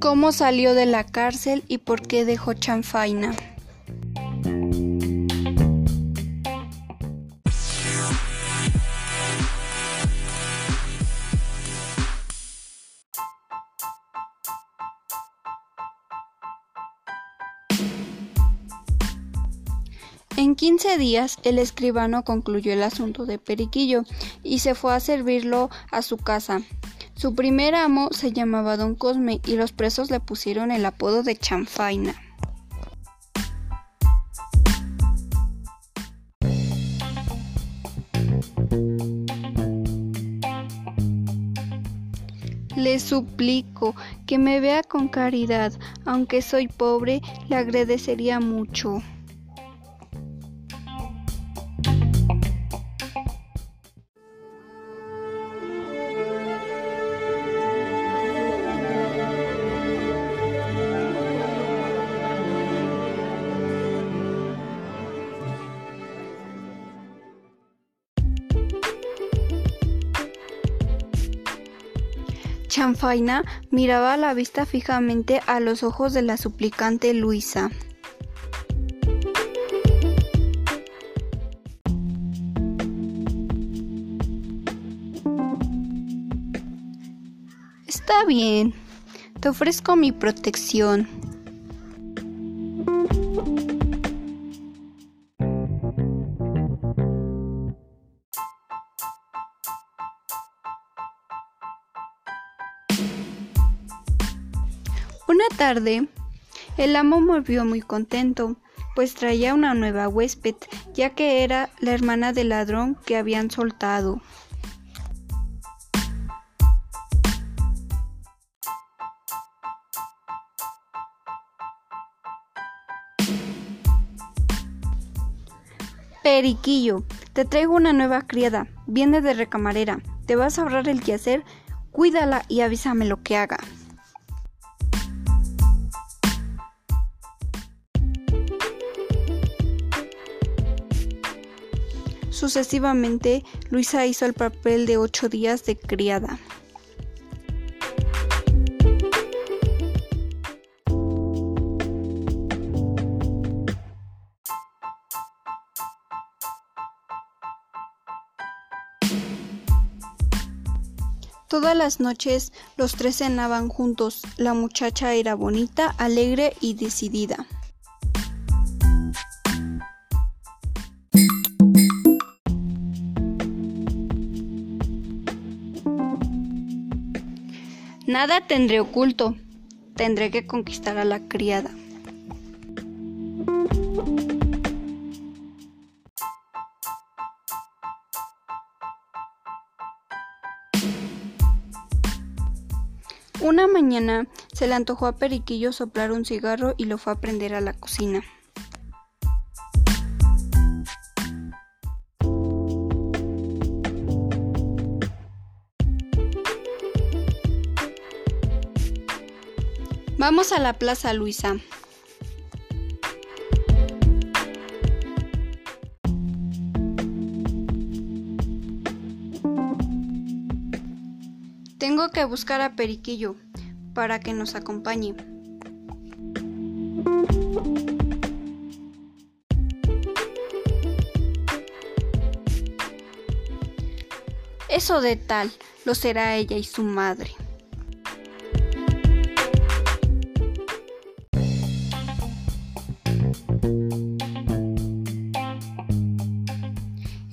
¿Cómo salió de la cárcel y por qué dejó Chanfaina? En quince días el escribano concluyó el asunto de Periquillo y se fue a servirlo a su casa. Su primer amo se llamaba Don Cosme y los presos le pusieron el apodo de Chanfaina. Le suplico que me vea con caridad, aunque soy pobre, le agradecería mucho. Chanfaina miraba la vista fijamente a los ojos de la suplicante Luisa. Está bien, te ofrezco mi protección. Tarde, el amo volvió muy contento, pues traía una nueva huésped, ya que era la hermana del ladrón que habían soltado. Periquillo, te traigo una nueva criada, viene de recamarera, te vas a ahorrar el quehacer, cuídala y avísame lo que haga. Sucesivamente, Luisa hizo el papel de ocho días de criada. Todas las noches los tres cenaban juntos. La muchacha era bonita, alegre y decidida. Nada tendré oculto. Tendré que conquistar a la criada. Una mañana se le antojó a Periquillo soplar un cigarro y lo fue a prender a la cocina. Vamos a la plaza, Luisa. Tengo que buscar a Periquillo para que nos acompañe. Eso de tal lo será ella y su madre.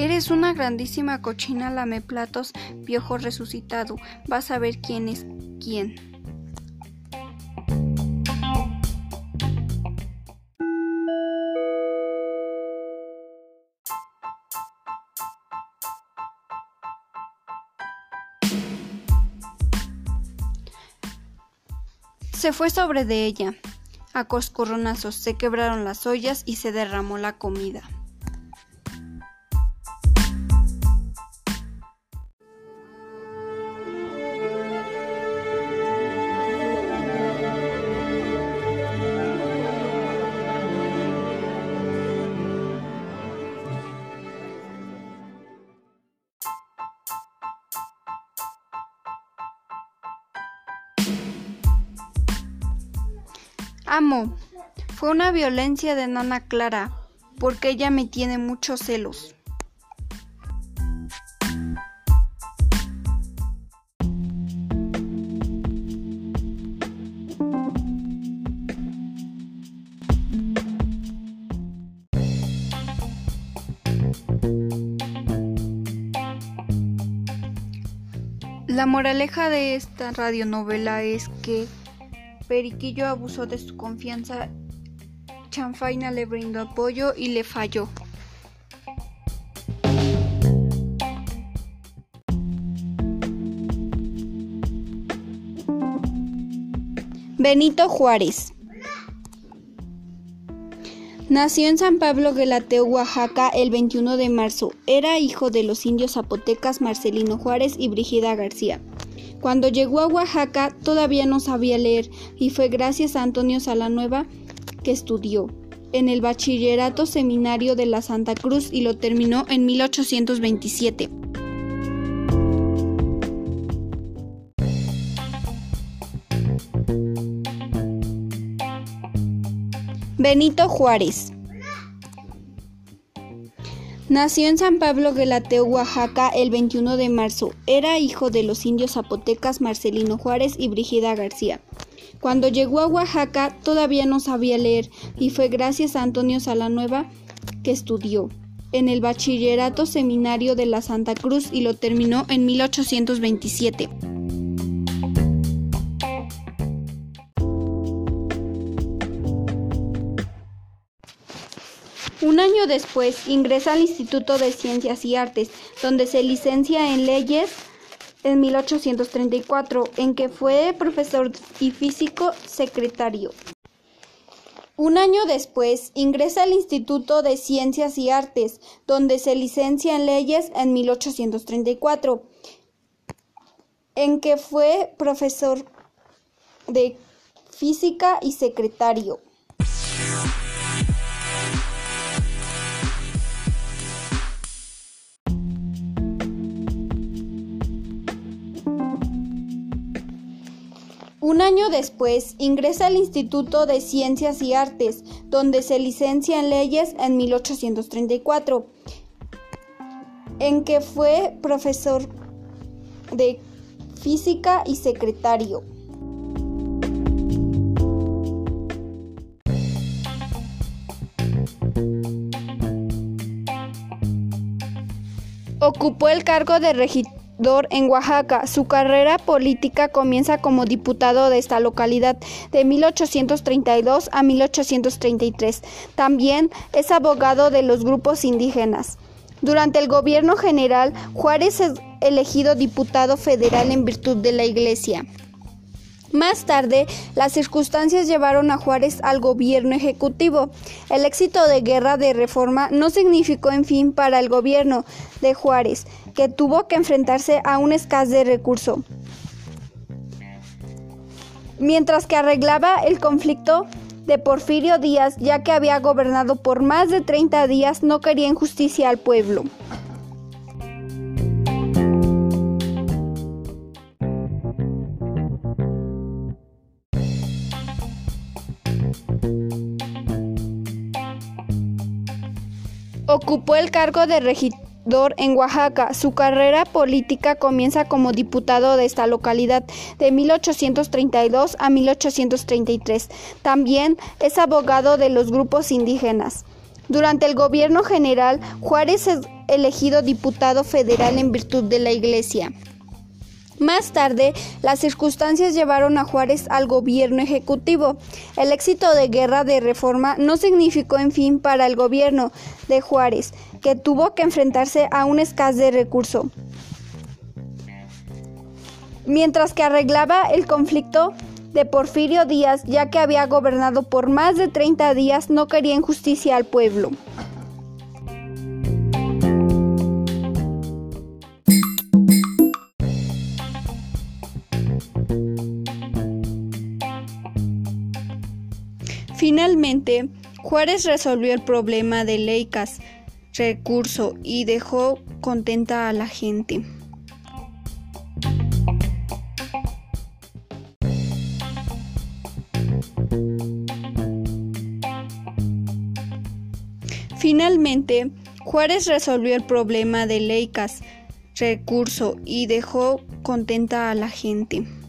Eres una grandísima cochina lameplatos, viejo resucitado. Vas a ver quién es quién. Se fue sobre de ella. A coscorronazos se quebraron las ollas y se derramó la comida. Amo. Fue una violencia de Nana Clara, porque ella me tiene muchos celos. La moraleja de esta radionovela es que Periquillo abusó de su confianza, Chanfaina le brindó apoyo y le falló. Benito Juárez Nació en San Pablo Guelateo, Oaxaca, el 21 de marzo. Era hijo de los indios zapotecas Marcelino Juárez y Brigida García. Cuando llegó a Oaxaca todavía no sabía leer y fue gracias a Antonio Salanueva que estudió en el Bachillerato Seminario de la Santa Cruz y lo terminó en 1827. Benito Juárez. Nació en San Pablo Guelateo, Oaxaca, el 21 de marzo. Era hijo de los indios zapotecas Marcelino Juárez y Brigida García. Cuando llegó a Oaxaca todavía no sabía leer y fue gracias a Antonio Salanueva que estudió en el Bachillerato Seminario de la Santa Cruz y lo terminó en 1827. Un año después ingresa al Instituto de Ciencias y Artes, donde se licencia en leyes en 1834, en que fue profesor y físico secretario. Un año después ingresa al Instituto de Ciencias y Artes, donde se licencia en leyes en 1834, en que fue profesor de física y secretario. Un año después ingresa al Instituto de Ciencias y Artes, donde se licencia en leyes en 1834, en que fue profesor de física y secretario. Ocupó el cargo de regidor en Oaxaca. Su carrera política comienza como diputado de esta localidad de 1832 a 1833. También es abogado de los grupos indígenas. Durante el gobierno general, Juárez es elegido diputado federal en virtud de la Iglesia. Más tarde, las circunstancias llevaron a Juárez al gobierno ejecutivo. El éxito de guerra de reforma no significó en fin para el gobierno de Juárez, que tuvo que enfrentarse a un escasez de recursos. Mientras que arreglaba el conflicto de Porfirio Díaz, ya que había gobernado por más de 30 días, no quería injusticia al pueblo. Ocupó el cargo de regidor en Oaxaca. Su carrera política comienza como diputado de esta localidad de 1832 a 1833. También es abogado de los grupos indígenas. Durante el gobierno general, Juárez es elegido diputado federal en virtud de la Iglesia. Más tarde, las circunstancias llevaron a Juárez al gobierno ejecutivo. El éxito de guerra de reforma no significó en fin para el gobierno de Juárez, que tuvo que enfrentarse a un escasez de recursos. Mientras que arreglaba el conflicto de Porfirio Díaz, ya que había gobernado por más de 30 días, no quería injusticia al pueblo. Finalmente, Juárez resolvió el problema de Leicas recurso y dejó contenta a la gente. Finalmente, Juárez resolvió el problema de Leicas recurso y dejó contenta a la gente.